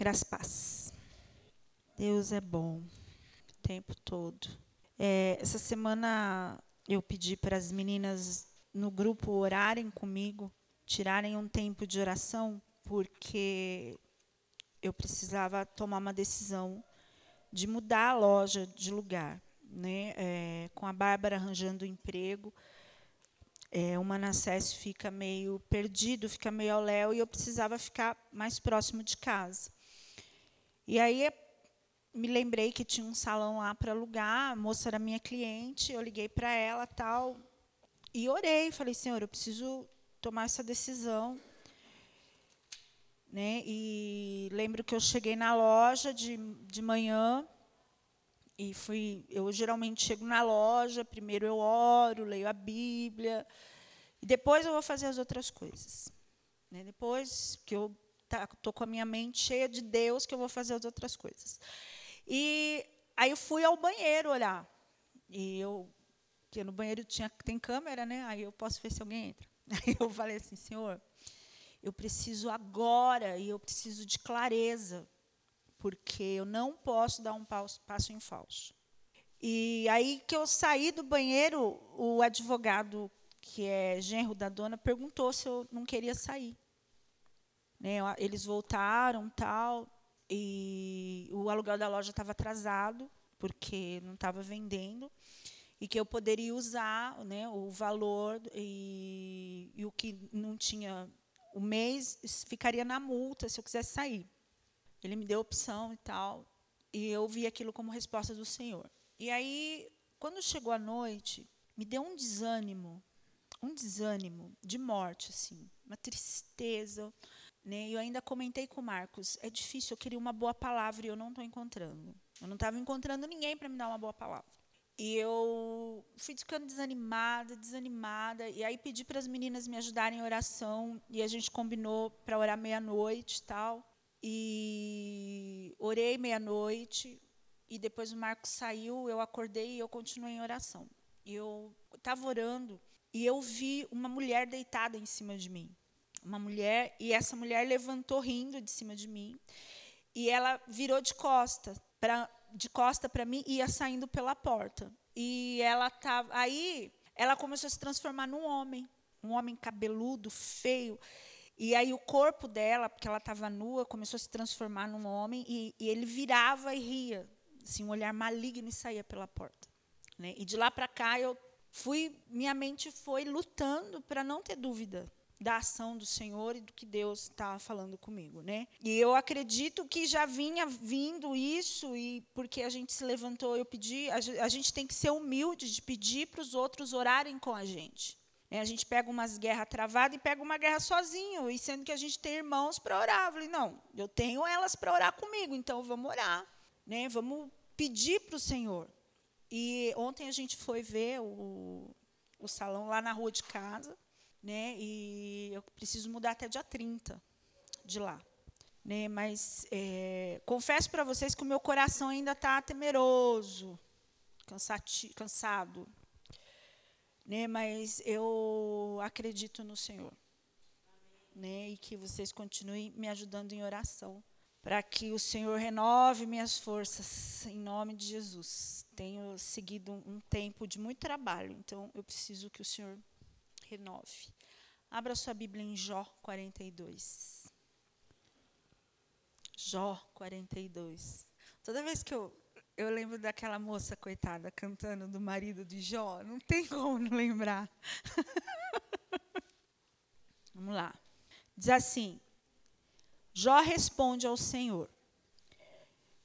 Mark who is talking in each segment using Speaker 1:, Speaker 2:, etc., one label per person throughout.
Speaker 1: Graças. Deus é bom o tempo todo. É, essa semana eu pedi para as meninas no grupo orarem comigo, tirarem um tempo de oração, porque eu precisava tomar uma decisão de mudar a loja de lugar. Né? É, com a Bárbara arranjando emprego, é, o Manassés fica meio perdido, fica meio ao léu, e eu precisava ficar mais próximo de casa. E aí me lembrei que tinha um salão lá para alugar, a moça era minha cliente, eu liguei para ela tal e orei, falei, Senhor, eu preciso tomar essa decisão. Né? E lembro que eu cheguei na loja de, de manhã e fui. Eu geralmente chego na loja, primeiro eu oro, leio a Bíblia, e depois eu vou fazer as outras coisas. Né? Depois que eu tá, com a minha mente cheia de Deus, que eu vou fazer as outras coisas. E aí eu fui ao banheiro olhar. E eu, que no banheiro tinha, tem câmera, né? Aí eu posso ver se alguém entra. Aí eu falei assim, Senhor, eu preciso agora e eu preciso de clareza, porque eu não posso dar um passo em falso. E aí que eu saí do banheiro, o advogado, que é genro da dona, perguntou se eu não queria sair. Né, eles voltaram, tal, e o aluguel da loja estava atrasado, porque não estava vendendo, e que eu poderia usar né, o valor e, e o que não tinha o mês ficaria na multa se eu quisesse sair. Ele me deu opção e tal, e eu vi aquilo como resposta do Senhor. E aí, quando chegou a noite, me deu um desânimo, um desânimo de morte, assim, uma tristeza. Né? Eu ainda comentei com o Marcos, é difícil, eu queria uma boa palavra e eu não estou encontrando. Eu não estava encontrando ninguém para me dar uma boa palavra. E eu fui ficando desanimada, desanimada. E aí pedi para as meninas me ajudarem em oração. E a gente combinou para orar meia-noite e tal. E orei meia-noite. E depois o Marcos saiu, eu acordei e eu continuei em oração. E eu estava orando e eu vi uma mulher deitada em cima de mim uma mulher, e essa mulher levantou rindo de cima de mim, e ela virou de costa para de costa para mim e ia saindo pela porta. E ela tava aí, ela começou a se transformar num homem, um homem cabeludo, feio. E aí o corpo dela, porque ela estava nua, começou a se transformar num homem e, e, ele virava e ria, assim, um olhar maligno e saía pela porta. Né? E de lá para cá eu fui, minha mente foi lutando para não ter dúvida da ação do Senhor e do que Deus está falando comigo, né? E eu acredito que já vinha vindo isso e porque a gente se levantou, eu pedi, a gente tem que ser humilde de pedir para os outros orarem com a gente. Né? A gente pega umas guerras travadas e pega uma guerra sozinho, e sendo que a gente tem irmãos para orar. Eu falei, não, eu tenho elas para orar comigo, então vamos orar, né? Vamos pedir para o Senhor. E ontem a gente foi ver o, o salão lá na rua de casa né? E eu preciso mudar até dia 30 de lá. Né? Mas é, confesso para vocês que o meu coração ainda está temeroso, cansati, cansado. Né? Mas eu acredito no Senhor. Né? E que vocês continuem me ajudando em oração. Para que o Senhor renove minhas forças, em nome de Jesus. Tenho seguido um tempo de muito trabalho, então eu preciso que o Senhor renove. Abra sua Bíblia em Jó 42. Jó 42. Toda vez que eu, eu lembro daquela moça, coitada, cantando do marido de Jó, não tem como não lembrar. Vamos lá. Diz assim: Jó responde ao Senhor.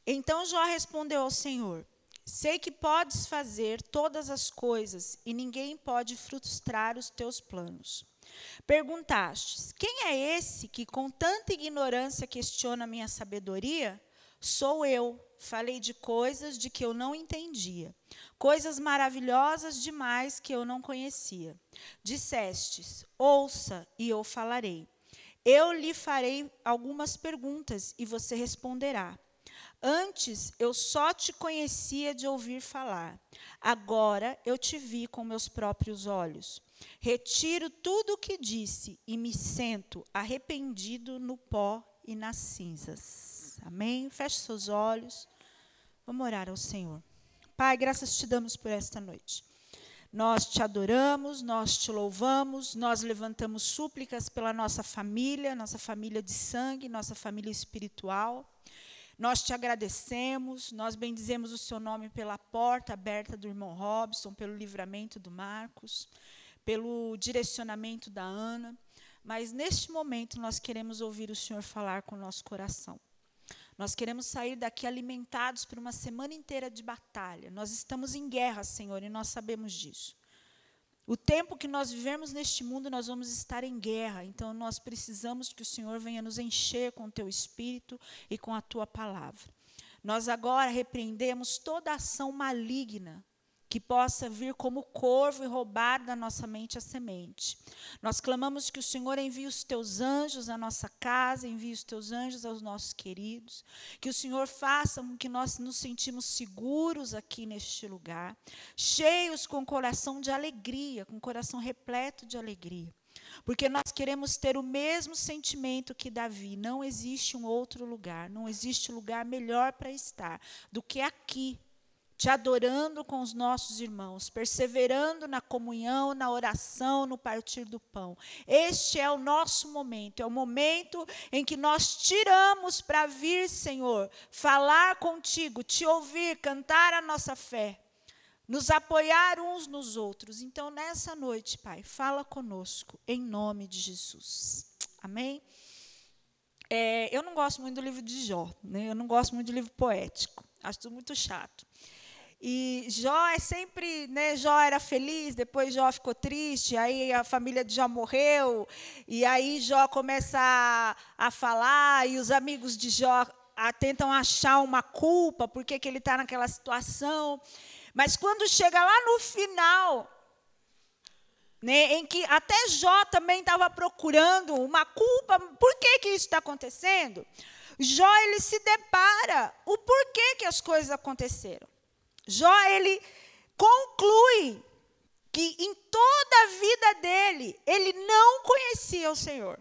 Speaker 1: Então Jó respondeu ao Senhor: Sei que podes fazer todas as coisas e ninguém pode frustrar os teus planos. Perguntastes: Quem é esse que com tanta ignorância questiona a minha sabedoria? Sou eu. Falei de coisas de que eu não entendia, coisas maravilhosas demais que eu não conhecia. Dissestes: Ouça e eu falarei. Eu lhe farei algumas perguntas e você responderá. Antes eu só te conhecia de ouvir falar. Agora eu te vi com meus próprios olhos. Retiro tudo o que disse e me sento arrependido no pó e nas cinzas. Amém? Feche seus olhos. Vamos orar ao Senhor. Pai, graças te damos por esta noite. Nós te adoramos, nós te louvamos, nós levantamos súplicas pela nossa família, nossa família de sangue, nossa família espiritual. Nós te agradecemos, nós bendizemos o seu nome pela porta aberta do irmão Robson, pelo livramento do Marcos, pelo direcionamento da Ana. Mas neste momento nós queremos ouvir o Senhor falar com o nosso coração. Nós queremos sair daqui alimentados por uma semana inteira de batalha. Nós estamos em guerra, Senhor, e nós sabemos disso. O tempo que nós vivemos neste mundo, nós vamos estar em guerra. Então, nós precisamos que o Senhor venha nos encher com o teu espírito e com a tua palavra. Nós agora repreendemos toda ação maligna que possa vir como corvo e roubar da nossa mente a semente. Nós clamamos que o Senhor envie os teus anjos à nossa casa, envie os teus anjos aos nossos queridos, que o Senhor faça com que nós nos sentimos seguros aqui neste lugar, cheios com coração de alegria, com coração repleto de alegria. Porque nós queremos ter o mesmo sentimento que Davi. Não existe um outro lugar, não existe lugar melhor para estar do que aqui, te adorando com os nossos irmãos, perseverando na comunhão, na oração, no partir do pão. Este é o nosso momento, é o momento em que nós tiramos para vir, Senhor, falar contigo, te ouvir, cantar a nossa fé, nos apoiar uns nos outros. Então, nessa noite, Pai, fala conosco, em nome de Jesus. Amém? É, eu não gosto muito do livro de Jó, né? eu não gosto muito de livro poético, acho tudo muito chato. E Jó é sempre, né, Jó era feliz, depois Jó ficou triste, aí a família de Jó morreu, e aí Jó começa a, a falar, e os amigos de Jó a, tentam achar uma culpa, porque que ele está naquela situação. Mas quando chega lá no final, né, em que até Jó também estava procurando uma culpa, por que, que isso está acontecendo? Jó ele se depara o porquê que as coisas aconteceram. Jó, ele conclui que em toda a vida dele, ele não conhecia o Senhor.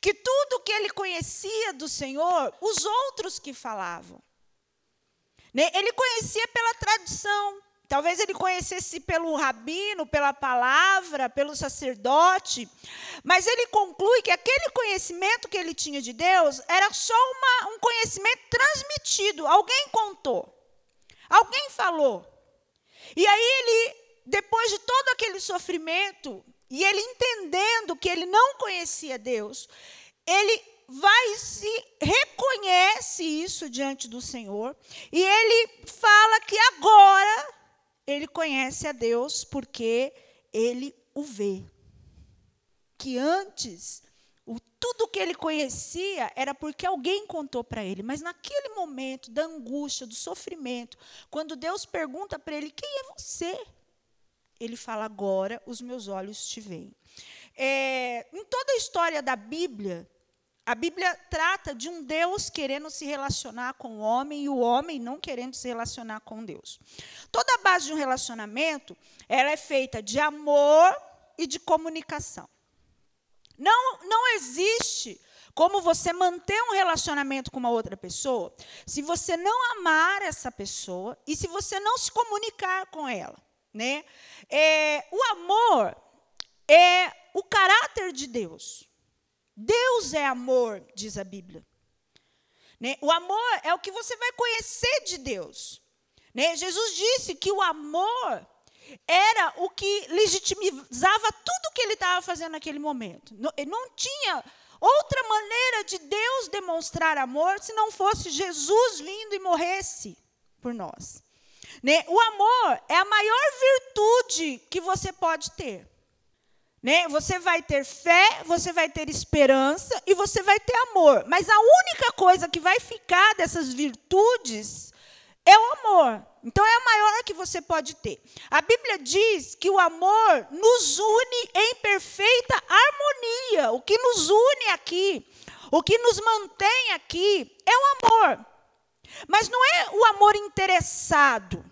Speaker 1: Que tudo que ele conhecia do Senhor, os outros que falavam. Né? Ele conhecia pela tradição. Talvez ele conhecesse pelo rabino, pela palavra, pelo sacerdote, mas ele conclui que aquele conhecimento que ele tinha de Deus era só uma, um conhecimento transmitido, alguém contou. Alguém falou. E aí ele, depois de todo aquele sofrimento, e ele entendendo que ele não conhecia Deus, ele vai se reconhece isso diante do Senhor, e ele fala que agora ele conhece a Deus porque ele o vê. Que antes o, tudo que ele conhecia era porque alguém contou para ele. Mas naquele momento da angústia, do sofrimento, quando Deus pergunta para ele: Quem é você? Ele fala: Agora os meus olhos te veem. É, em toda a história da Bíblia, a Bíblia trata de um Deus querendo se relacionar com o homem e o homem não querendo se relacionar com Deus. Toda a base de um relacionamento ela é feita de amor e de comunicação. Não, não existe como você manter um relacionamento com uma outra pessoa se você não amar essa pessoa e se você não se comunicar com ela. Né? É, o amor é o caráter de Deus. Deus é amor, diz a Bíblia. Né? O amor é o que você vai conhecer de Deus. Né? Jesus disse que o amor era o que legitimizava tudo que ele estava fazendo naquele momento. Não, não tinha outra maneira de Deus demonstrar amor se não fosse Jesus vindo e morresse por nós. Né? O amor é a maior virtude que você pode ter. Né? Você vai ter fé, você vai ter esperança e você vai ter amor. Mas a única coisa que vai ficar dessas virtudes é o amor. Então é a maior que você pode ter. A Bíblia diz que o amor nos une em perfeita harmonia. O que nos une aqui, o que nos mantém aqui é o amor. Mas não é o amor interessado.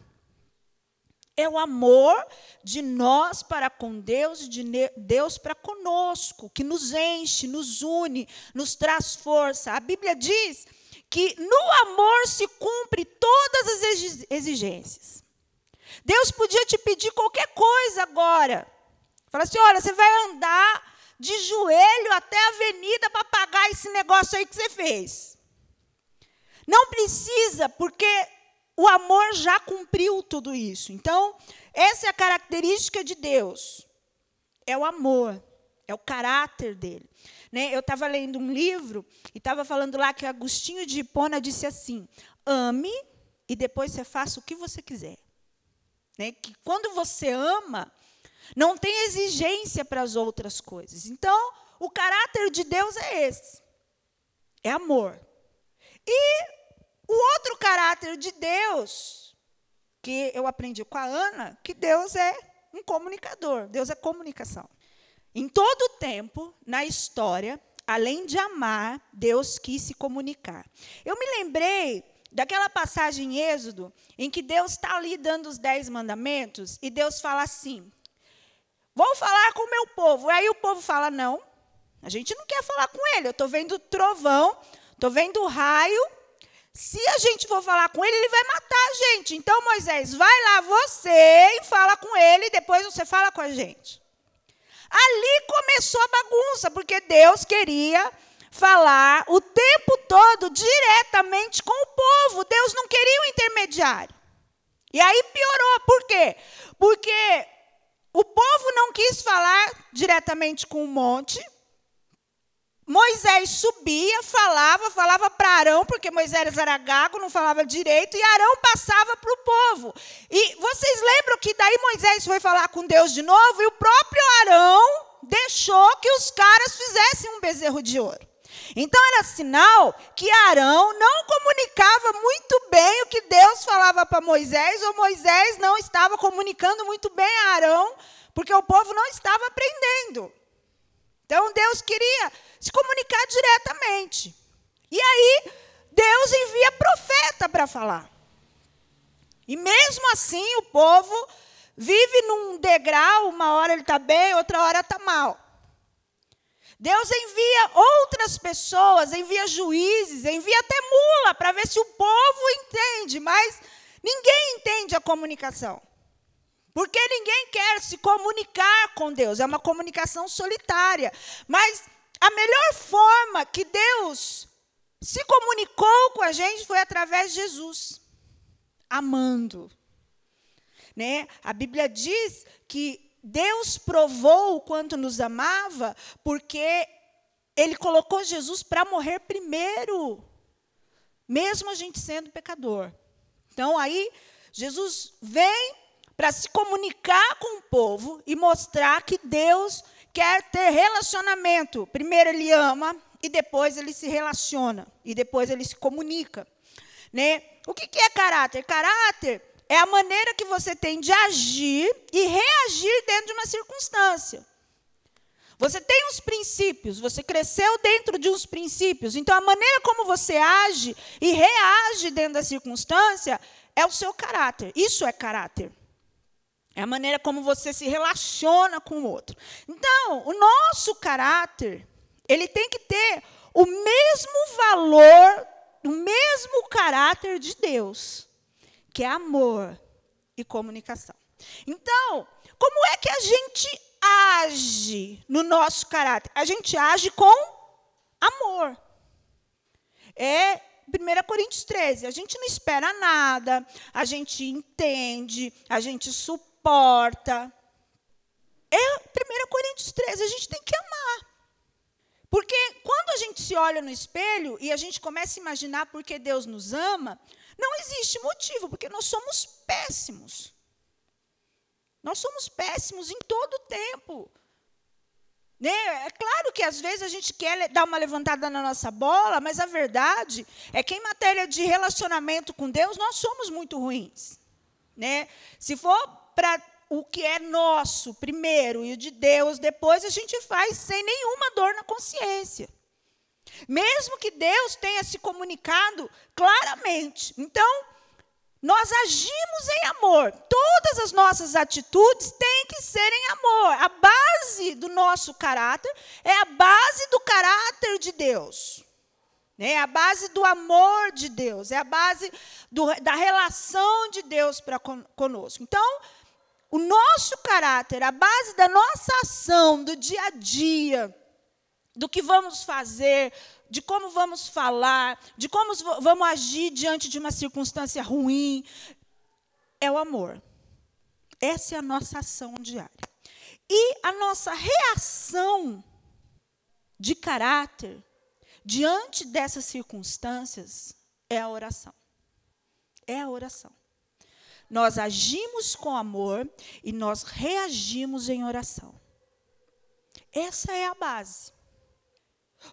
Speaker 1: É o amor de nós para com Deus e de Deus para conosco, que nos enche, nos une, nos traz força. A Bíblia diz que no amor se cumpre todas as exigências. Deus podia te pedir qualquer coisa agora. Fala assim: olha, você vai andar de joelho até a avenida para pagar esse negócio aí que você fez. Não precisa, porque o amor já cumpriu tudo isso. Então, essa é a característica de Deus. É o amor, é o caráter dele. Né? Eu estava lendo um livro e estava falando lá que Agostinho de Hipona disse assim: ame e depois você faça o que você quiser. Né? Que quando você ama, não tem exigência para as outras coisas. Então, o caráter de Deus é esse: é amor. E o outro caráter de Deus, que eu aprendi com a Ana, que Deus é um comunicador, Deus é comunicação. Em todo o tempo, na história, além de amar, Deus quis se comunicar. Eu me lembrei daquela passagem em Êxodo, em que Deus está ali dando os dez mandamentos, e Deus fala assim: Vou falar com o meu povo. Aí o povo fala: Não, a gente não quer falar com ele. Eu estou vendo trovão, estou vendo raio, se a gente for falar com ele, ele vai matar a gente. Então, Moisés, vai lá você e fala com ele, e depois você fala com a gente. Ali começou a bagunça, porque Deus queria falar o tempo todo diretamente com o povo. Deus não queria um intermediário. E aí piorou. Por quê? Porque o povo não quis falar diretamente com o monte, Moisés subia, falava, falava para Arão, porque Moisés era gago, não falava direito, e Arão passava para o povo. E vocês lembram que daí Moisés foi falar com Deus de novo, e o próprio Arão deixou que os caras fizessem um bezerro de ouro. Então era sinal que Arão não comunicava muito bem o que Deus falava para Moisés, ou Moisés não estava comunicando muito bem a Arão, porque o povo não estava aprendendo. Então Deus queria se comunicar diretamente. E aí Deus envia profeta para falar. E mesmo assim o povo vive num degrau, uma hora ele está bem, outra hora está mal. Deus envia outras pessoas, envia juízes, envia até mula para ver se o povo entende, mas ninguém entende a comunicação. Porque ninguém quer se comunicar com Deus, é uma comunicação solitária. Mas a melhor forma que Deus se comunicou com a gente foi através de Jesus, amando. Né? A Bíblia diz que Deus provou o quanto nos amava, porque Ele colocou Jesus para morrer primeiro, mesmo a gente sendo pecador. Então, aí, Jesus vem para se comunicar com o povo e mostrar que Deus quer ter relacionamento. Primeiro ele ama e depois ele se relaciona e depois ele se comunica, né? O que, que é caráter? Caráter é a maneira que você tem de agir e reagir dentro de uma circunstância. Você tem uns princípios, você cresceu dentro de uns princípios. Então, a maneira como você age e reage dentro da circunstância é o seu caráter. Isso é caráter. É a maneira como você se relaciona com o outro. Então, o nosso caráter, ele tem que ter o mesmo valor, o mesmo caráter de Deus, que é amor e comunicação. Então, como é que a gente age no nosso caráter? A gente age com amor. É 1 Coríntios 13, a gente não espera nada, a gente entende, a gente suporta porta. É 1 Coríntios 13, a gente tem que amar. Porque quando a gente se olha no espelho e a gente começa a imaginar por que Deus nos ama, não existe motivo, porque nós somos péssimos. Nós somos péssimos em todo o tempo. Né? É claro que às vezes a gente quer dar uma levantada na nossa bola, mas a verdade é que em matéria de relacionamento com Deus, nós somos muito ruins. Né? Se for para o que é nosso primeiro e o de Deus depois, a gente faz sem nenhuma dor na consciência. Mesmo que Deus tenha se comunicado claramente. Então, Nós agimos em amor. Todas as nossas atitudes têm que ser em amor. A base do nosso caráter é a base do caráter de Deus. É a base do amor de Deus, é a base do, da relação de Deus para conosco. Então, o nosso caráter, a base da nossa ação do dia a dia, do que vamos fazer, de como vamos falar, de como vamos agir diante de uma circunstância ruim, é o amor. Essa é a nossa ação diária. E a nossa reação de caráter diante dessas circunstâncias é a oração. É a oração. Nós agimos com amor e nós reagimos em oração. Essa é a base.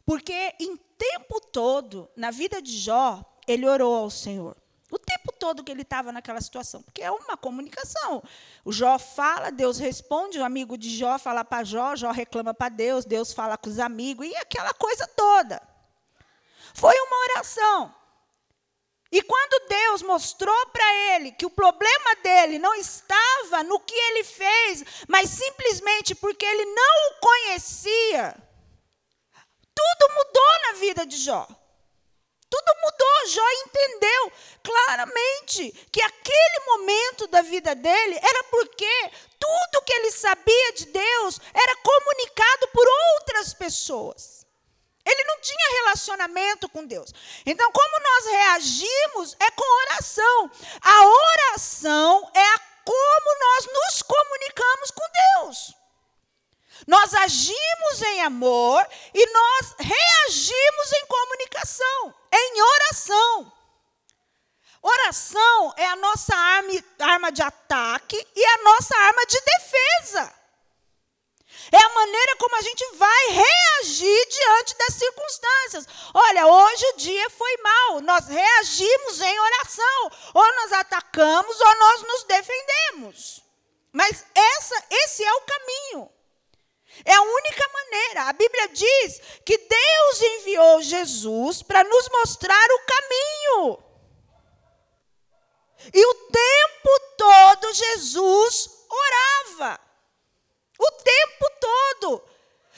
Speaker 1: Porque em tempo todo, na vida de Jó, ele orou ao Senhor. O tempo todo que ele estava naquela situação. Porque é uma comunicação. O Jó fala, Deus responde, o amigo de Jó fala para Jó, Jó reclama para Deus, Deus fala com os amigos, e aquela coisa toda. Foi uma oração. E quando Deus mostrou para ele que o problema dele não estava no que ele fez, mas simplesmente porque ele não o conhecia, tudo mudou na vida de Jó. Tudo mudou. Jó entendeu claramente que aquele momento da vida dele era porque tudo que ele sabia de Deus era comunicado por outras pessoas. Ele não tinha relacionamento com Deus. Então, como nós reagimos é com oração. A oração é a como nós nos comunicamos com Deus. Nós agimos em amor e nós reagimos em comunicação, em oração. Oração é a nossa arma, arma de ataque e a nossa arma de defesa. É a maneira como a gente vai reagir diante das circunstâncias. Olha, hoje o dia foi mal, nós reagimos em oração. Ou nós atacamos ou nós nos defendemos. Mas essa, esse é o caminho. É a única maneira. A Bíblia diz que Deus enviou Jesus para nos mostrar o caminho. E o tempo todo Jesus orava. O tempo todo.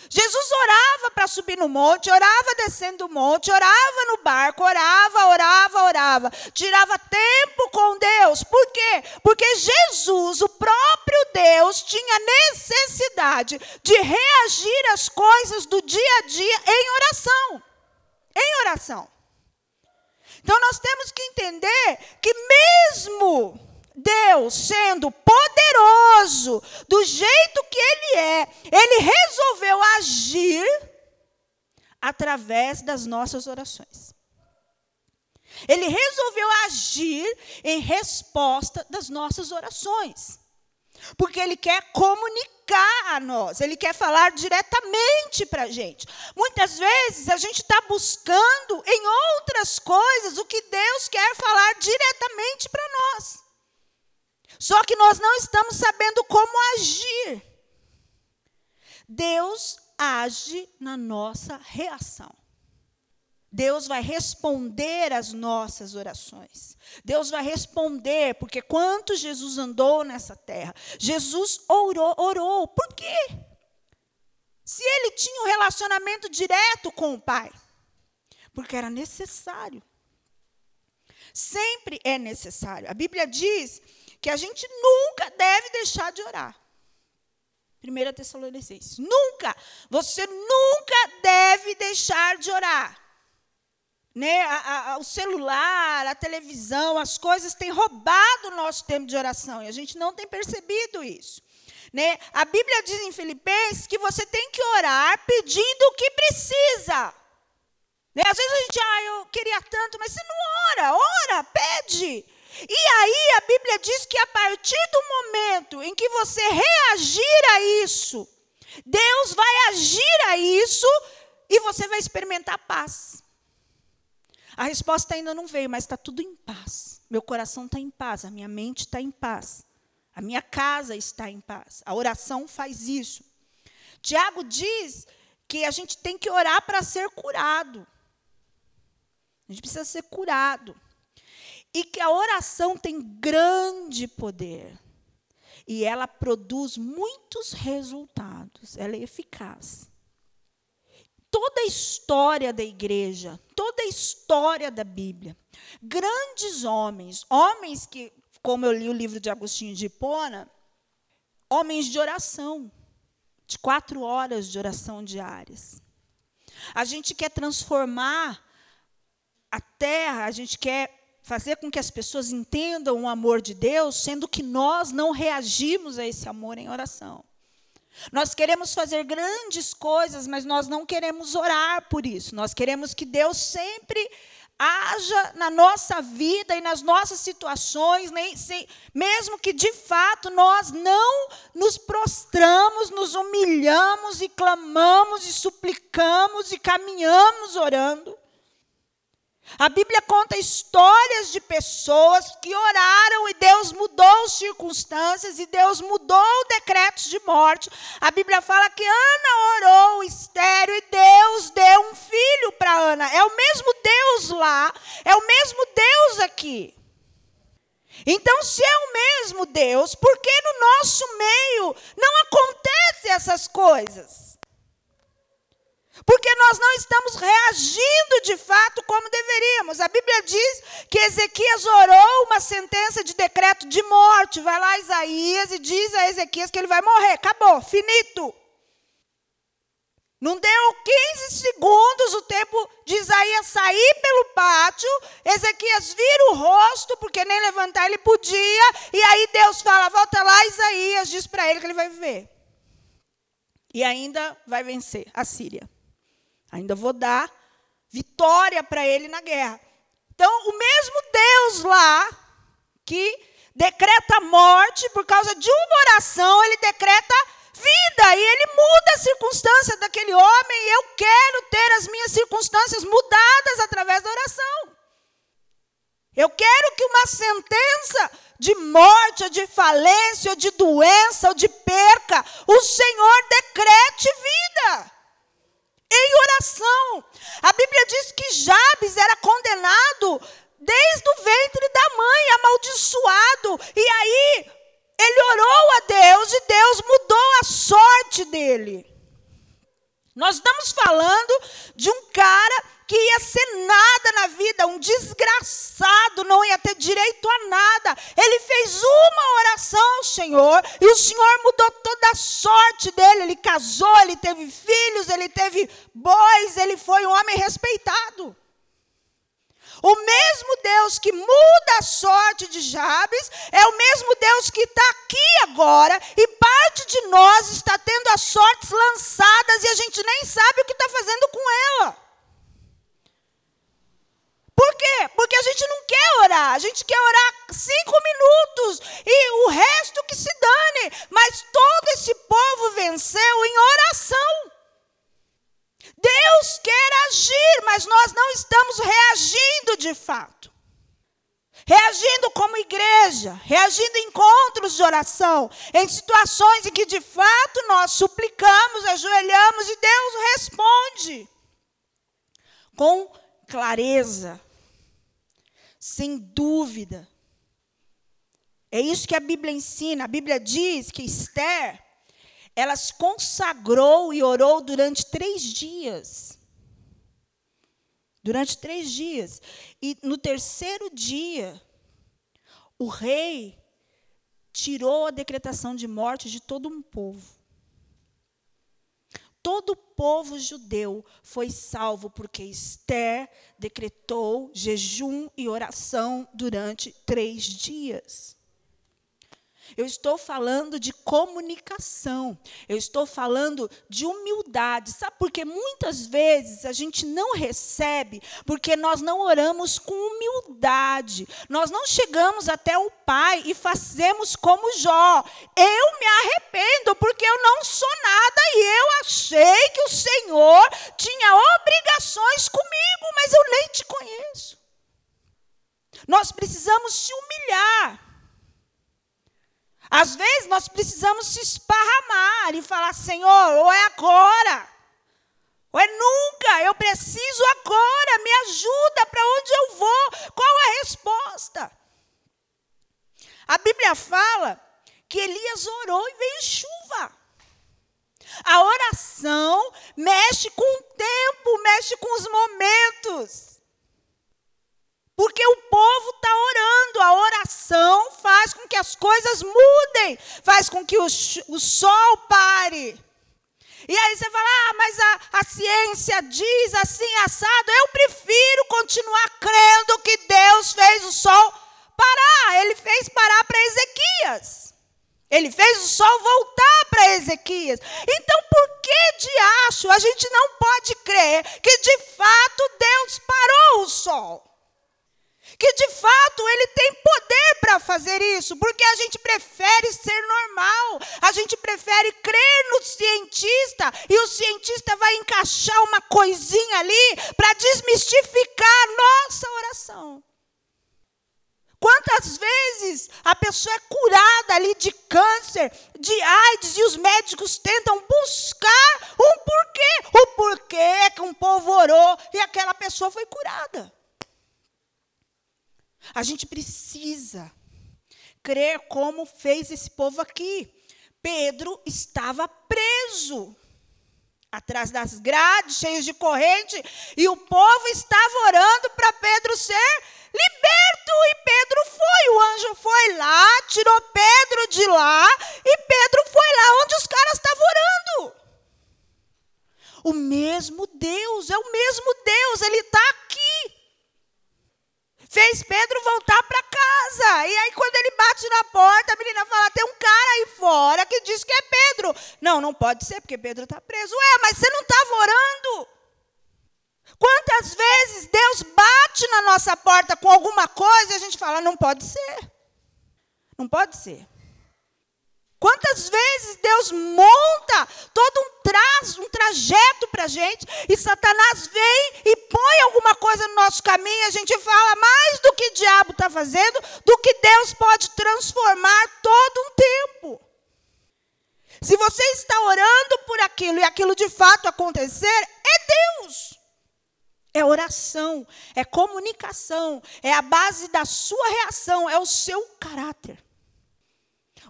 Speaker 1: Jesus orava para subir no monte, orava descendo o monte, orava no barco, orava, orava, orava. Tirava tempo com Deus. Por quê? Porque Jesus, o próprio Deus, tinha necessidade de reagir às coisas do dia a dia em oração. Em oração. Então nós temos que entender que mesmo Deus sendo poderoso do jeito que Ele é, Ele resolveu agir através das nossas orações. Ele resolveu agir em resposta das nossas orações. Porque Ele quer comunicar a nós, Ele quer falar diretamente para a gente. Muitas vezes a gente está buscando em outras coisas o que Deus quer falar diretamente para nós. Só que nós não estamos sabendo como agir. Deus age na nossa reação. Deus vai responder às nossas orações. Deus vai responder, porque quanto Jesus andou nessa terra, Jesus orou, orou. Por quê? Se ele tinha um relacionamento direto com o Pai, porque era necessário. Sempre é necessário. A Bíblia diz que a gente nunca deve deixar de orar. 1 Tessalonicenses. Nunca. Você nunca deve deixar de orar. Né? A, a, o celular, a televisão, as coisas têm roubado o nosso tempo de oração e a gente não tem percebido isso. Né? A Bíblia diz em Filipenses que você tem que orar pedindo o que precisa. Né? Às vezes a gente, ah, eu queria tanto, mas você não ora, ora, pede. E aí a Bíblia diz que a partir do momento em que você reagir a isso, Deus vai agir a isso e você vai experimentar paz. A resposta ainda não veio, mas está tudo em paz. Meu coração está em paz, a minha mente está em paz, a minha casa está em paz. A oração faz isso. Tiago diz que a gente tem que orar para ser curado. A gente precisa ser curado. E que a oração tem grande poder. E ela produz muitos resultados, ela é eficaz. Toda a história da igreja, toda a história da Bíblia, grandes homens, homens que, como eu li o livro de Agostinho de Hipona, homens de oração, de quatro horas de oração diárias. A gente quer transformar a terra, a gente quer fazer com que as pessoas entendam o amor de Deus, sendo que nós não reagimos a esse amor em oração. Nós queremos fazer grandes coisas, mas nós não queremos orar por isso. Nós queremos que Deus sempre haja na nossa vida e nas nossas situações, nem, sem, mesmo que de fato nós não nos prostramos, nos humilhamos e clamamos e suplicamos e caminhamos orando. A Bíblia conta histórias de pessoas que oraram e Deus mudou circunstâncias e Deus mudou decretos de morte. A Bíblia fala que Ana orou estéreo e Deus deu um filho para Ana. É o mesmo Deus lá, é o mesmo Deus aqui. Então, se é o mesmo Deus, por que no nosso meio não acontecem essas coisas? Porque nós não estamos reagindo de fato como deveríamos. A Bíblia diz que Ezequias orou uma sentença de decreto de morte. Vai lá Isaías e diz a Ezequias que ele vai morrer. Acabou, finito. Não deu 15 segundos o tempo de Isaías sair pelo pátio, Ezequias vira o rosto, porque nem levantar ele podia, e aí Deus fala: volta lá, Isaías, diz para ele que ele vai viver. E ainda vai vencer a Síria. Ainda vou dar vitória para ele na guerra. Então, o mesmo Deus lá, que decreta morte por causa de uma oração, ele decreta vida e ele muda a circunstância daquele homem. E eu quero ter as minhas circunstâncias mudadas através da oração. Eu quero que uma sentença de morte, ou de falência, ou de doença, ou de perca, o Senhor decrete vida em oração. A Bíblia diz que Jabes era condenado desde o ventre da mãe, amaldiçoado. E aí ele orou a Deus e Deus mudou a sorte dele. Nós estamos falando de um cara que ia ser nada na vida, um desgraçado, não ia ter direito a nada. Ele fez uma oração ao Senhor e o Senhor mudou toda a sorte dele. Ele casou, ele teve filhos, ele teve bois, ele foi um homem respeitado. O mesmo Deus que muda a sorte de Jabes é o mesmo Deus que está aqui agora e parte de nós está tendo as sortes lançadas e a gente nem sabe o que está fazendo com ela. Por quê? Porque a gente não quer orar, a gente quer orar cinco minutos e o resto que se dane. Mas todo esse povo venceu em oração. Deus quer agir, mas nós não estamos reagindo de fato. Reagindo como igreja, reagindo em encontros de oração, em situações em que de fato nós suplicamos, ajoelhamos e Deus responde com clareza sem dúvida. É isso que a Bíblia ensina. A Bíblia diz que Esther, ela se consagrou e orou durante três dias. Durante três dias. E no terceiro dia, o rei tirou a decretação de morte de todo um povo todo o povo judeu foi salvo porque Esther decretou jejum e oração durante três dias. Eu estou falando de comunicação. Eu estou falando de humildade. Sabe por que muitas vezes a gente não recebe porque nós não oramos com humildade. Nós não chegamos até o Pai e fazemos como Jó. Eu me arrependo porque eu não sou nada e eu achei que o Senhor tinha obrigações comigo, mas eu nem te conheço. Nós precisamos se humilhar. Às vezes nós precisamos se esparramar e falar: Senhor, ou é agora, ou é nunca, eu preciso agora, me ajuda para onde eu vou, qual a resposta? Bíblia fala que Elias orou e veio chuva. A oração mexe com o tempo, mexe com os momentos. Porque o povo está orando, a oração faz com que as coisas mudem, faz com que o, o sol pare. E aí você fala, ah, mas a, a ciência diz assim, assado. Eu prefiro continuar crendo que Deus fez o sol parar. Ele fez parar para Ezequias. Ele fez o sol voltar para Ezequias. Então, por que de acho a gente não pode crer que de fato Deus parou o sol? Que de fato ele tem poder para fazer isso, porque a gente prefere ser normal, a gente prefere crer no cientista e o cientista vai encaixar uma coisinha ali para desmistificar nossa oração. Quantas vezes a pessoa é curada ali de câncer, de AIDS, e os médicos tentam buscar um porquê. O porquê é que um povo orou e aquela pessoa foi curada. A gente precisa crer como fez esse povo aqui. Pedro estava preso atrás das grades, cheios de corrente, e o povo estava orando para Pedro ser liberto. E Pedro foi. O anjo foi lá, tirou Pedro de lá, e Pedro foi lá onde os caras estavam orando. O mesmo Deus, é o mesmo Deus, ele está aqui. Fez Pedro voltar para casa. E aí, quando ele bate na porta, a menina fala: tem um cara aí fora que diz que é Pedro. Não, não pode ser, porque Pedro está preso. Ué, mas você não estava orando? Quantas vezes Deus bate na nossa porta com alguma coisa e a gente fala, não pode ser. Não pode ser. Quantas vezes Deus monta todo um, tra um trajeto para a gente e Satanás vem e põe alguma coisa no nosso caminho a gente fala mais do que o diabo está fazendo, do que Deus pode transformar todo um tempo. Se você está orando por aquilo e aquilo de fato acontecer, é Deus. É oração, é comunicação, é a base da sua reação, é o seu caráter.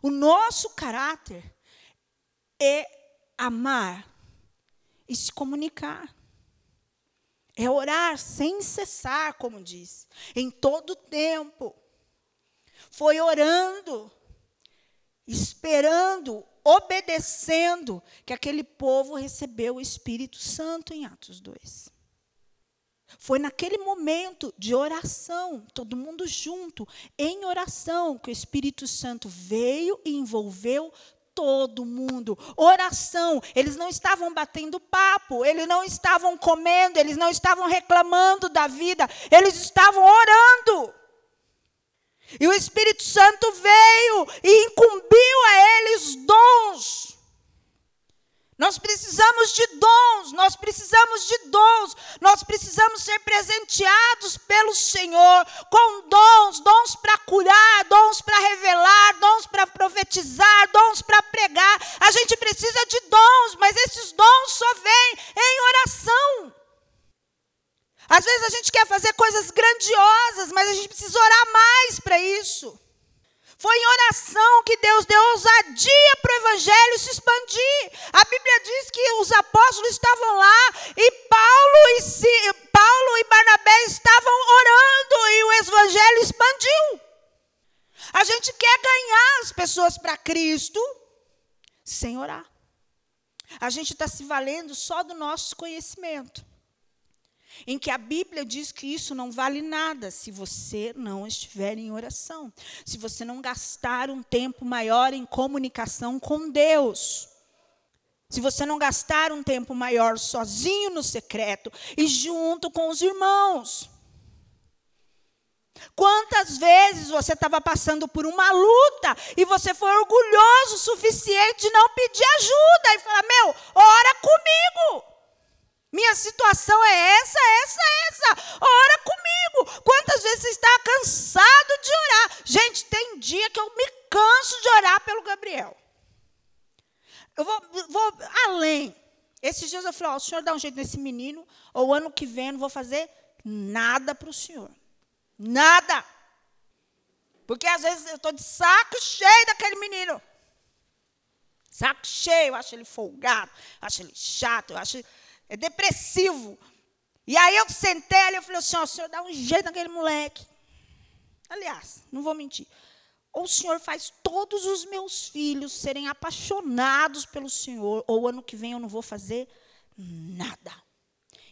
Speaker 1: O nosso caráter é amar e se comunicar. É orar sem cessar, como diz, em todo tempo. Foi orando, esperando, obedecendo que aquele povo recebeu o Espírito Santo em Atos 2. Foi naquele momento de oração, todo mundo junto, em oração, que o Espírito Santo veio e envolveu todo mundo. Oração, eles não estavam batendo papo, eles não estavam comendo, eles não estavam reclamando da vida, eles estavam orando. E o Espírito Santo veio e incumbiu a eles dons. Nós precisamos de dons, nós precisamos de dons, nós precisamos ser presenteados pelo Senhor com dons, dons para curar, dons para revelar, dons para profetizar, dons para pregar. A gente precisa de dons, mas esses dons só vêm em oração. Às vezes a gente quer fazer coisas grandiosas, mas a gente precisa orar mais para isso. Foi em oração que Deus deu ousadia para o evangelho se expandir. A Bíblia diz que os apóstolos estavam lá e Paulo e, Paulo e Barnabé estavam orando e o evangelho expandiu. A gente quer ganhar as pessoas para Cristo sem orar. A gente está se valendo só do nosso conhecimento em que a Bíblia diz que isso não vale nada se você não estiver em oração, se você não gastar um tempo maior em comunicação com Deus. Se você não gastar um tempo maior sozinho no secreto e junto com os irmãos. Quantas vezes você estava passando por uma luta e você foi orgulhoso o suficiente de não pedir ajuda e falar: Meu, ora comigo. Minha situação é essa, essa, essa. Ora comigo. Quantas vezes você está cansado de orar? Gente, tem dia que eu me canso de orar pelo Gabriel. Eu vou, vou além. Esses dias eu falei: o senhor dá um jeito nesse menino, ou ano que vem eu não vou fazer nada para o senhor. Nada. Porque às vezes eu estou de saco cheio daquele menino. Saco cheio, eu acho ele folgado, acho ele chato, eu acho é depressivo. E aí eu sentei ali e falei assim, ó, o senhor dá um jeito naquele moleque. Aliás, não vou mentir. Ou o senhor faz todos os meus filhos serem apaixonados pelo senhor, ou ano que vem eu não vou fazer nada.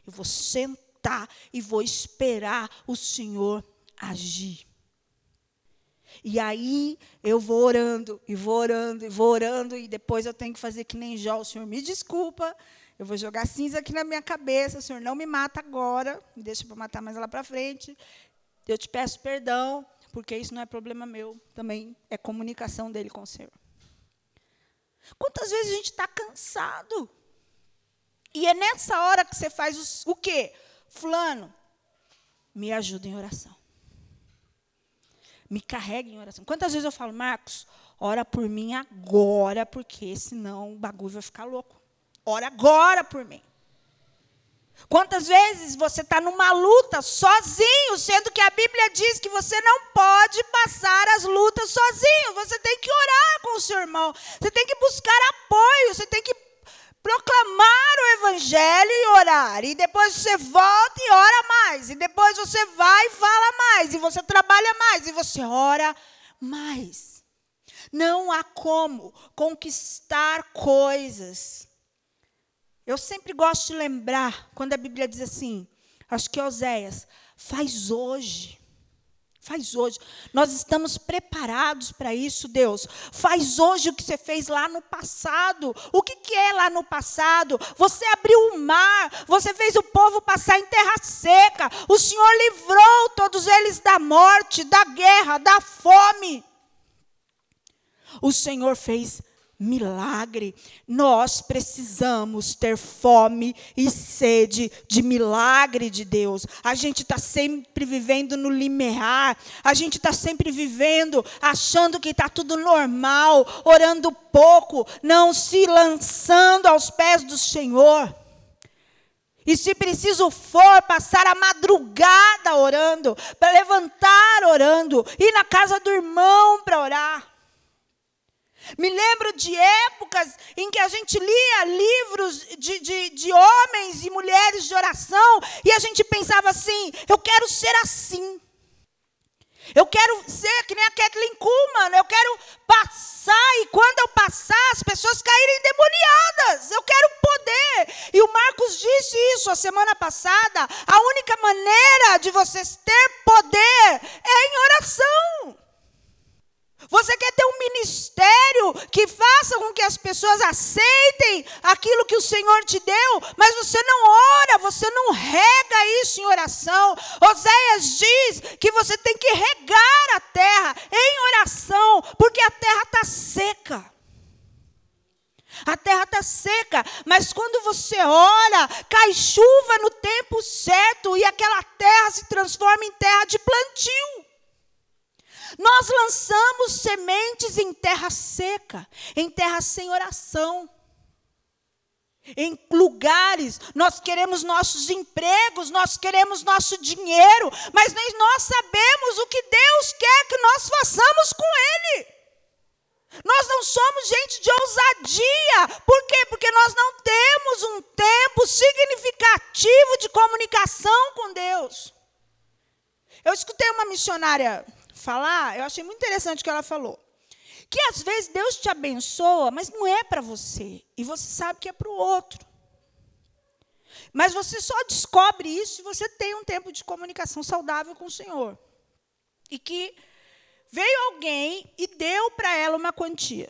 Speaker 1: Eu vou sentar e vou esperar o senhor agir. E aí eu vou orando, e vou orando, e vou orando, e depois eu tenho que fazer que nem Jó. O Senhor me desculpa, eu vou jogar cinza aqui na minha cabeça, Senhor não me mata agora, me deixa para matar mais lá para frente. Eu te peço perdão, porque isso não é problema meu, também é comunicação dele com o Senhor. Quantas vezes a gente está cansado? E é nessa hora que você faz o, o quê? Fulano, me ajuda em oração me carregue em oração. Quantas vezes eu falo, Marcos, ora por mim agora, porque senão o bagulho vai ficar louco. Ora agora por mim. Quantas vezes você está numa luta sozinho, sendo que a Bíblia diz que você não pode passar as lutas sozinho. Você tem que orar com o seu irmão. Você tem que buscar apoio. Você tem que proclamar o evangelho e orar. E depois você volta e ora mais. E depois você vai e fala mais. E você trabalha mais. E você ora mais. Não há como conquistar coisas. Eu sempre gosto de lembrar quando a Bíblia diz assim, acho que Oséias, faz hoje. Faz hoje. Nós estamos preparados para isso, Deus. Faz hoje o que você fez lá no passado. O que, que é lá no passado? Você abriu o mar, você fez o povo passar em terra seca. O Senhor livrou todos eles da morte, da guerra, da fome. O Senhor fez milagre. Nós precisamos ter fome e sede de milagre de Deus. A gente está sempre vivendo no limiar, a gente está sempre vivendo achando que está tudo normal, orando pouco, não se lançando aos pés do Senhor. E se preciso for, passar a madrugada orando, para levantar orando, ir na casa do irmão para orar. Me lembro de épocas em que a gente lia livros de, de, de, homens e mulheres de oração e a gente pensava assim: eu quero ser assim. Eu quero ser que nem a Kathleen Kuhlman, eu quero passar e quando eu passar as pessoas caírem demoniadas. Eu quero poder. E o Marcos disse isso a semana passada. A única maneira de vocês ter poder é em oração. Você quer ter um ministério que faça com que as pessoas aceitem aquilo que o Senhor te deu, mas você não ora, você não rega isso em oração. Oséias diz que você tem que regar a terra em oração, porque a terra está seca. A terra está seca, mas quando você ora, cai chuva no tempo certo e aquela terra se transforma em terra de plantio. Nós lançamos sementes em terra seca, em terra sem oração. Em lugares, nós queremos nossos empregos, nós queremos nosso dinheiro, mas nem nós sabemos o que Deus quer que nós façamos com Ele. Nós não somos gente de ousadia. Por quê? Porque nós não temos um tempo significativo de comunicação com Deus. Eu escutei uma missionária falar, eu achei muito interessante o que ela falou. Que às vezes Deus te abençoa, mas não é para você. E você sabe que é para o outro. Mas você só descobre isso se você tem um tempo de comunicação saudável com o Senhor. E que veio alguém e deu para ela uma quantia.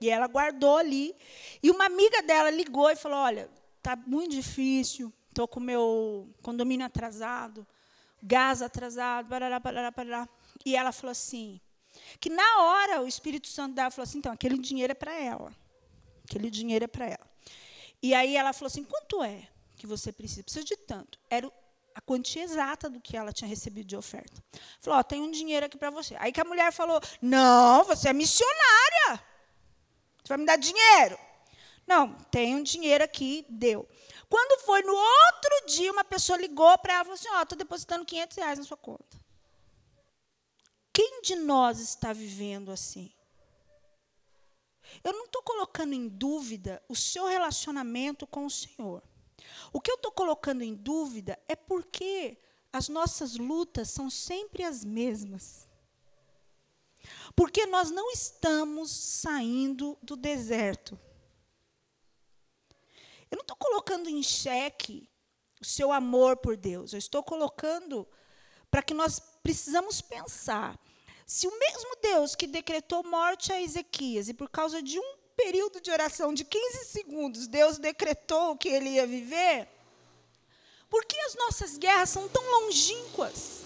Speaker 1: E ela guardou ali. E uma amiga dela ligou e falou: Olha, está muito difícil, estou com o meu condomínio atrasado, gás atrasado, parará, parará, parará. E ela falou assim, que na hora o Espírito Santo dela falou assim, então, aquele dinheiro é para ela. Aquele dinheiro é para ela. E aí ela falou assim, quanto é que você precisa? Precisa de tanto. Era a quantia exata do que ela tinha recebido de oferta. Falou, ó, tem um dinheiro aqui para você. Aí que a mulher falou, não, você é missionária. Você vai me dar dinheiro? Não, tem um dinheiro aqui, deu. Quando foi no outro dia, uma pessoa ligou para ela e falou assim, ó, estou depositando 500 reais na sua conta. Quem de nós está vivendo assim? Eu não estou colocando em dúvida o seu relacionamento com o Senhor. O que eu estou colocando em dúvida é porque as nossas lutas são sempre as mesmas. Porque nós não estamos saindo do deserto. Eu não estou colocando em xeque o seu amor por Deus. Eu estou colocando para que nós precisamos pensar. Se o mesmo Deus que decretou morte a Ezequias e por causa de um período de oração de 15 segundos, Deus decretou que ele ia viver, por que as nossas guerras são tão longínquas?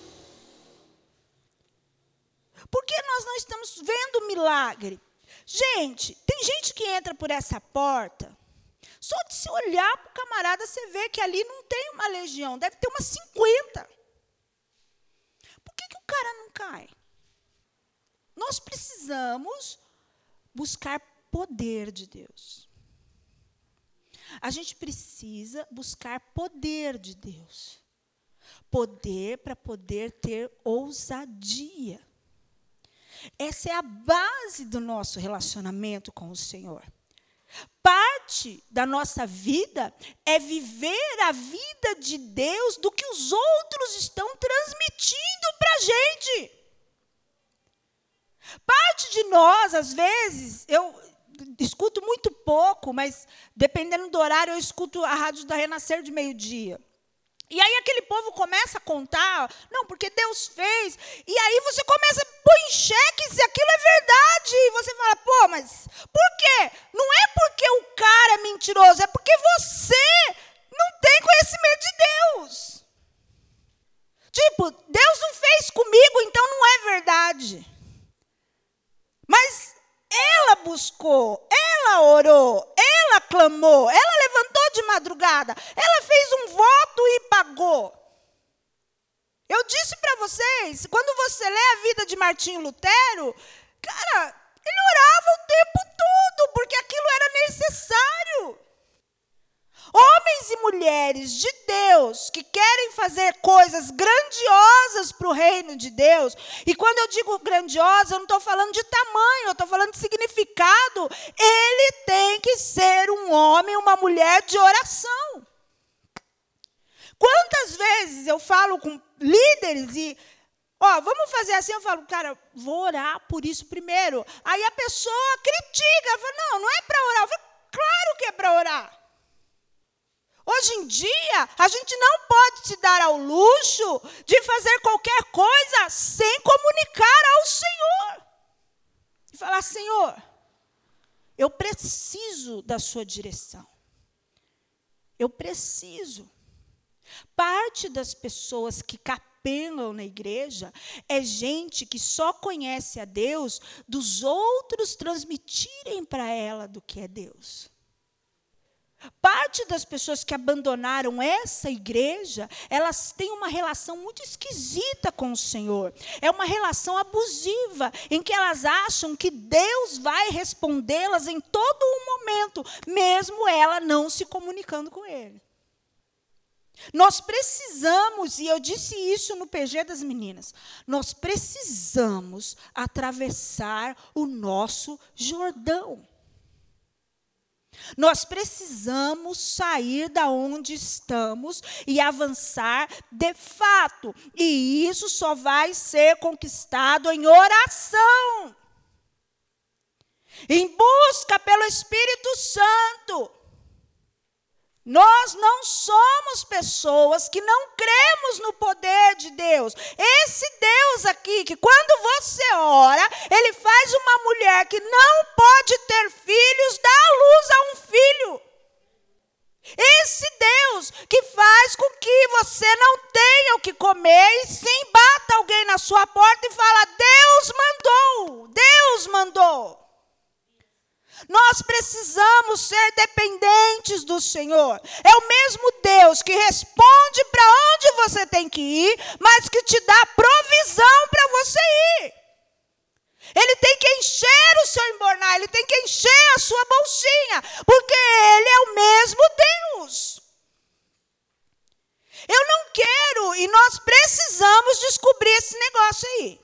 Speaker 1: Por que nós não estamos vendo milagre? Gente, tem gente que entra por essa porta só de se olhar para o camarada, você vê que ali não tem uma legião, deve ter umas 50. Por que, que o cara não cai? Nós precisamos buscar poder de Deus. A gente precisa buscar poder de Deus. Poder para poder ter ousadia. Essa é a base do nosso relacionamento com o Senhor. Parte da nossa vida é viver a vida de Deus do que os outros estão transmitindo para a gente. Parte de nós, às vezes, eu escuto muito pouco, mas dependendo do horário, eu escuto a rádio da Renascer de meio-dia. E aí aquele povo começa a contar, não, porque Deus fez. E aí você começa a pôr em xeque se aquilo é verdade. E você fala, pô, mas por quê? Não é porque o cara é mentiroso, é porque você não tem conhecimento de Deus. Tipo, Deus não fez comigo, então não é verdade. Mas ela buscou, ela orou, ela clamou, ela levantou de madrugada, ela fez um voto e pagou. Eu disse para vocês, quando você lê a vida de Martinho Lutero, cara, ele orava o tempo todo, porque aquilo era necessário. Homens e mulheres de Deus que querem fazer coisas grandiosas para o reino de Deus, e quando eu digo grandiosa, eu não estou falando de tamanho, eu estou falando de significado. Ele tem que ser um homem, uma mulher de oração. Quantas vezes eu falo com líderes e Ó, vamos fazer assim, eu falo, cara, vou orar por isso primeiro. Aí a pessoa critica, fala, não, não é para orar. Eu falo, claro que é para orar. Hoje em dia, a gente não pode se dar ao luxo de fazer qualquer coisa sem comunicar ao Senhor. E falar: Senhor, eu preciso da Sua direção. Eu preciso. Parte das pessoas que capelam na igreja é gente que só conhece a Deus dos outros transmitirem para ela do que é Deus. Parte das pessoas que abandonaram essa igreja, elas têm uma relação muito esquisita com o Senhor. É uma relação abusiva, em que elas acham que Deus vai respondê-las em todo o momento, mesmo ela não se comunicando com Ele. Nós precisamos, e eu disse isso no PG das meninas, nós precisamos atravessar o nosso Jordão. Nós precisamos sair da onde estamos e avançar de fato. E isso só vai ser conquistado em oração. Em busca pelo Espírito Santo. Nós não somos pessoas que não cremos no poder de Deus. Esse Deus aqui, que quando você ora, ele faz uma mulher que não pode ter filhos, dá a luz a um filho. Esse Deus que faz com que você não tenha o que comer e sim bata alguém na sua porta e fala: Deus mandou, Deus mandou. Nós precisamos ser dependentes do Senhor. É o mesmo Deus que responde para onde você tem que ir, mas que te dá provisão para você ir. Ele tem que encher o seu embornar, ele tem que encher a sua bolsinha, porque ele é o mesmo Deus. Eu não quero, e nós precisamos descobrir esse negócio aí.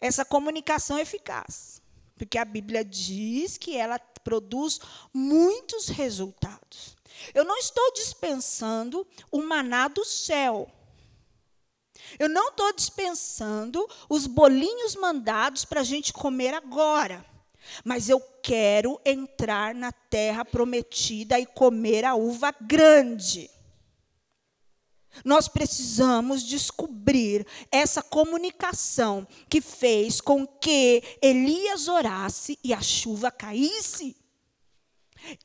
Speaker 1: essa comunicação eficaz. Porque a Bíblia diz que ela produz muitos resultados. Eu não estou dispensando o maná do céu. Eu não estou dispensando os bolinhos mandados para a gente comer agora. Mas eu quero entrar na terra prometida e comer a uva grande. Nós precisamos descobrir essa comunicação que fez com que Elias orasse e a chuva caísse.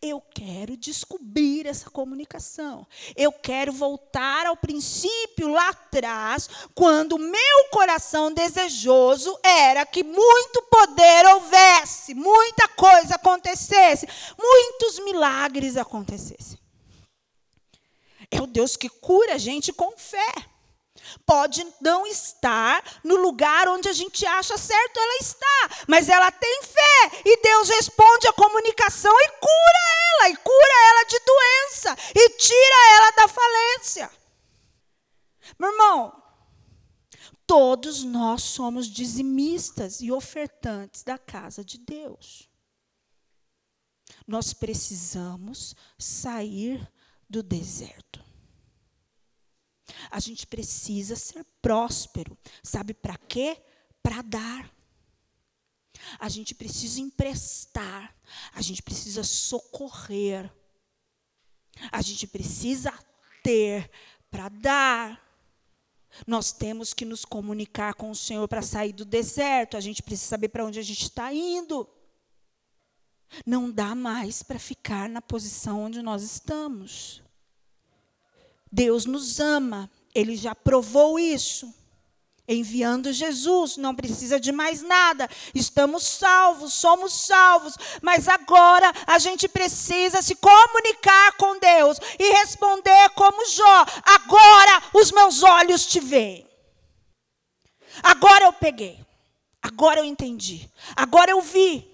Speaker 1: Eu quero descobrir essa comunicação. Eu quero voltar ao princípio lá atrás, quando meu coração desejoso era que muito poder houvesse, muita coisa acontecesse, muitos milagres acontecessem. É o Deus que cura a gente com fé. Pode não estar no lugar onde a gente acha certo ela está, mas ela tem fé e Deus responde a comunicação e cura ela, e cura ela de doença, e tira ela da falência. Meu irmão, todos nós somos dizimistas e ofertantes da casa de Deus. Nós precisamos sair do deserto. A gente precisa ser próspero. Sabe para quê? Para dar. A gente precisa emprestar. A gente precisa socorrer. A gente precisa ter para dar. Nós temos que nos comunicar com o Senhor para sair do deserto. A gente precisa saber para onde a gente está indo. Não dá mais para ficar na posição onde nós estamos. Deus nos ama, ele já provou isso. Enviando Jesus, não precisa de mais nada. Estamos salvos, somos salvos, mas agora a gente precisa se comunicar com Deus e responder como Jó: agora os meus olhos te veem. Agora eu peguei. Agora eu entendi. Agora eu vi.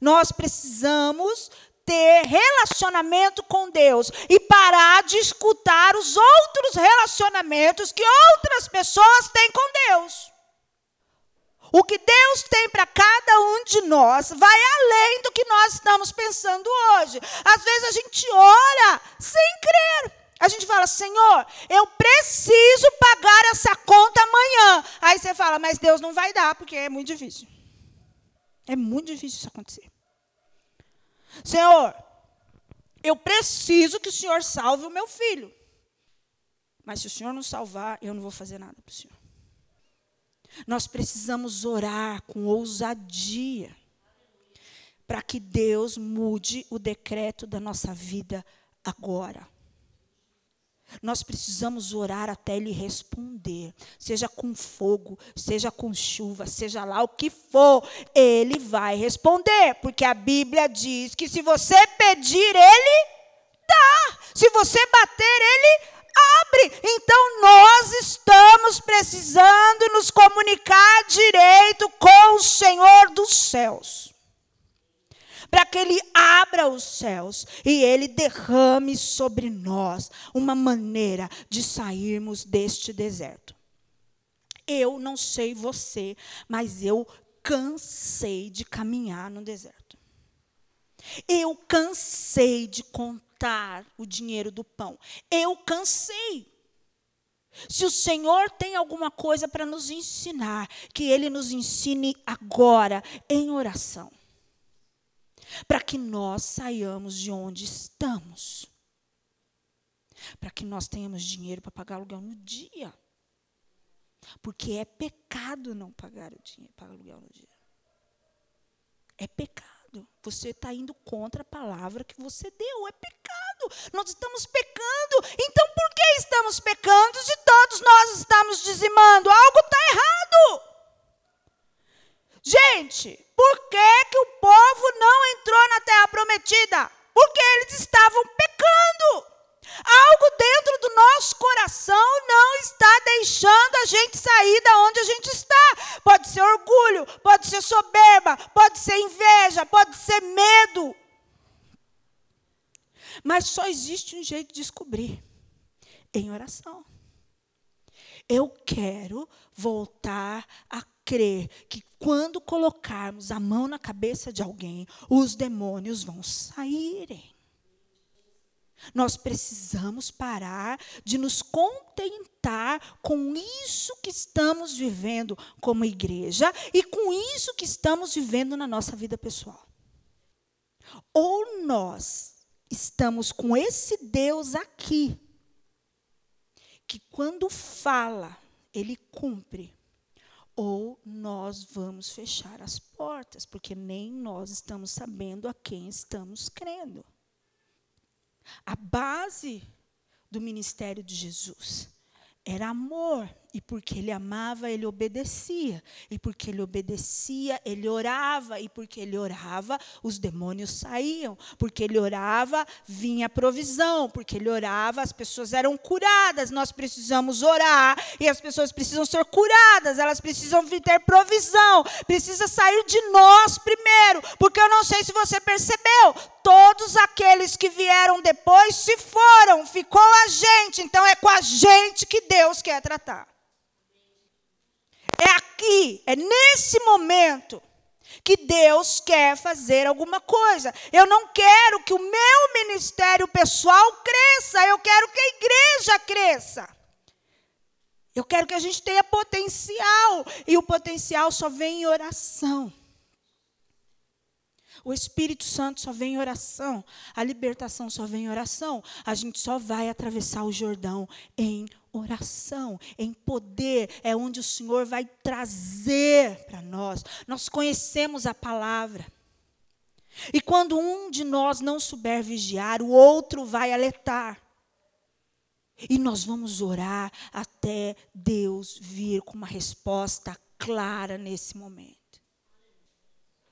Speaker 1: Nós precisamos ter relacionamento com Deus e parar de escutar os outros relacionamentos que outras pessoas têm com Deus. O que Deus tem para cada um de nós vai além do que nós estamos pensando hoje. Às vezes a gente ora sem crer. A gente fala, Senhor, eu preciso pagar essa conta amanhã. Aí você fala, mas Deus não vai dar, porque é muito difícil. É muito difícil isso acontecer. Senhor, eu preciso que o Senhor salve o meu filho. Mas se o Senhor não salvar, eu não vou fazer nada para o Senhor. Nós precisamos orar com ousadia para que Deus mude o decreto da nossa vida agora. Nós precisamos orar até Ele responder, seja com fogo, seja com chuva, seja lá o que for, Ele vai responder, porque a Bíblia diz que se você pedir, Ele dá, se você bater, Ele abre. Então nós estamos precisando nos comunicar direito com o Senhor dos céus para que Ele abra os céus e Ele derrame sobre nós uma maneira de sairmos deste deserto. Eu não sei você, mas eu cansei de caminhar no deserto. Eu cansei de contar o dinheiro do pão. Eu cansei. Se o Senhor tem alguma coisa para nos ensinar, que Ele nos ensine agora em oração para que nós saiamos de onde estamos. Para que nós tenhamos dinheiro para pagar aluguel no dia. Porque é pecado não pagar o dinheiro, pagar aluguel no dia. É pecado. Você está indo contra a palavra que você deu. É pecado. Nós estamos pecando. Então por que estamos pecando se todos nós estamos dizimando? Algo está errado. Gente, por que, que o povo não entrou na terra prometida? Porque eles estavam pecando. Algo dentro do nosso coração não está deixando a gente sair da onde a gente está. Pode ser orgulho, pode ser soberba, pode ser inveja, pode ser medo. Mas só existe um jeito de descobrir: em oração. Eu quero voltar a crer que quando colocarmos a mão na cabeça de alguém, os demônios vão saírem. Nós precisamos parar de nos contentar com isso que estamos vivendo como igreja e com isso que estamos vivendo na nossa vida pessoal. Ou nós estamos com esse Deus aqui, que quando fala, ele cumpre, ou nós vamos fechar as portas, porque nem nós estamos sabendo a quem estamos crendo. A base do ministério de Jesus era amor. E porque ele amava, ele obedecia. E porque ele obedecia, ele orava. E porque ele orava, os demônios saíam. Porque ele orava, vinha provisão. Porque ele orava, as pessoas eram curadas. Nós precisamos orar. E as pessoas precisam ser curadas. Elas precisam ter provisão. Precisa sair de nós primeiro. Porque eu não sei se você percebeu. Todos aqueles que vieram depois se foram. Ficou a gente. Então é com a gente que Deus quer tratar. Aqui, é nesse momento que Deus quer fazer alguma coisa. Eu não quero que o meu ministério pessoal cresça, eu quero que a igreja cresça. Eu quero que a gente tenha potencial, e o potencial só vem em oração. O Espírito Santo só vem em oração. A libertação só vem em oração. A gente só vai atravessar o Jordão em oração, em poder. É onde o Senhor vai trazer para nós. Nós conhecemos a palavra. E quando um de nós não souber vigiar, o outro vai alertar. E nós vamos orar até Deus vir com uma resposta clara nesse momento.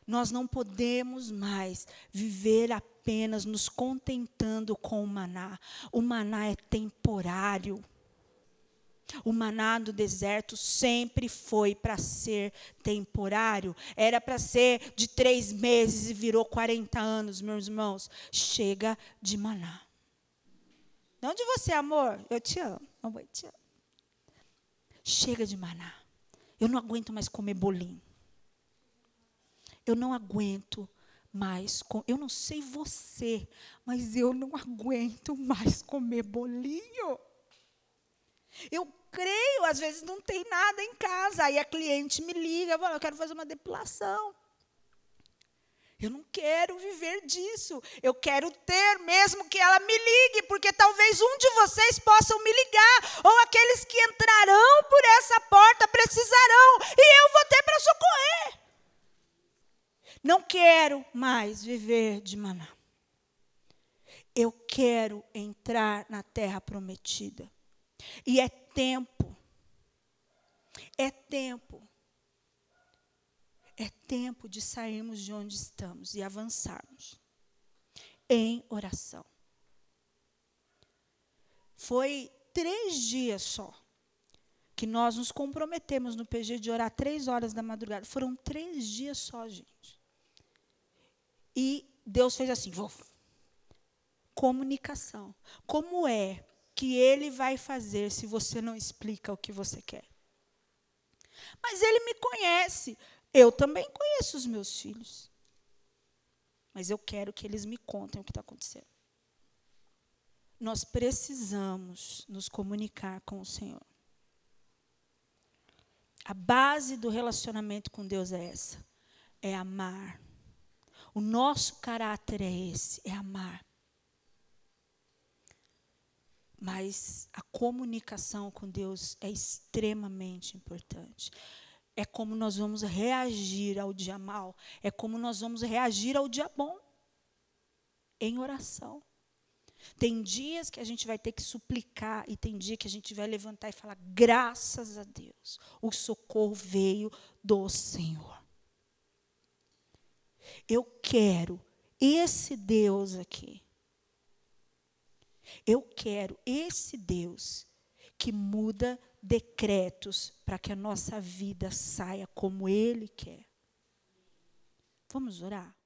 Speaker 1: Nós não podemos mais viver apenas nos contentando com o maná. O maná é temporário. O maná do deserto sempre foi para ser temporário. Era para ser de três meses e virou 40 anos, meus irmãos. Chega de maná. De onde você, amor? Eu te amo. Amor, eu te amo. Chega de maná. Eu não aguento mais comer bolinho. Eu não aguento mais. Com, eu não sei você, mas eu não aguento mais comer bolinho. Eu creio, às vezes não tem nada em casa. Aí a cliente me liga, fala, eu quero fazer uma depilação. Eu não quero viver disso. Eu quero ter mesmo que ela me ligue, porque talvez um de vocês possam me ligar, ou aqueles que entrarão por essa porta precisarão, e eu vou ter para socorrer. Não quero mais viver de maná. Eu quero entrar na terra prometida. E é tempo. É tempo. É tempo de sairmos de onde estamos e avançarmos em oração. Foi três dias só que nós nos comprometemos no PG de orar três horas da madrugada. Foram três dias só, gente. E Deus fez assim, vou. Comunicação. Como é que ele vai fazer se você não explica o que você quer? Mas ele me conhece. Eu também conheço os meus filhos. Mas eu quero que eles me contem o que está acontecendo. Nós precisamos nos comunicar com o Senhor. A base do relacionamento com Deus é essa: é amar o nosso caráter é esse, é amar. Mas a comunicação com Deus é extremamente importante. É como nós vamos reagir ao dia mal, é como nós vamos reagir ao dia bom. Em oração. Tem dias que a gente vai ter que suplicar e tem dia que a gente vai levantar e falar: graças a Deus, o socorro veio do Senhor. Eu quero esse Deus aqui. Eu quero esse Deus que muda decretos para que a nossa vida saia como Ele quer. Vamos orar?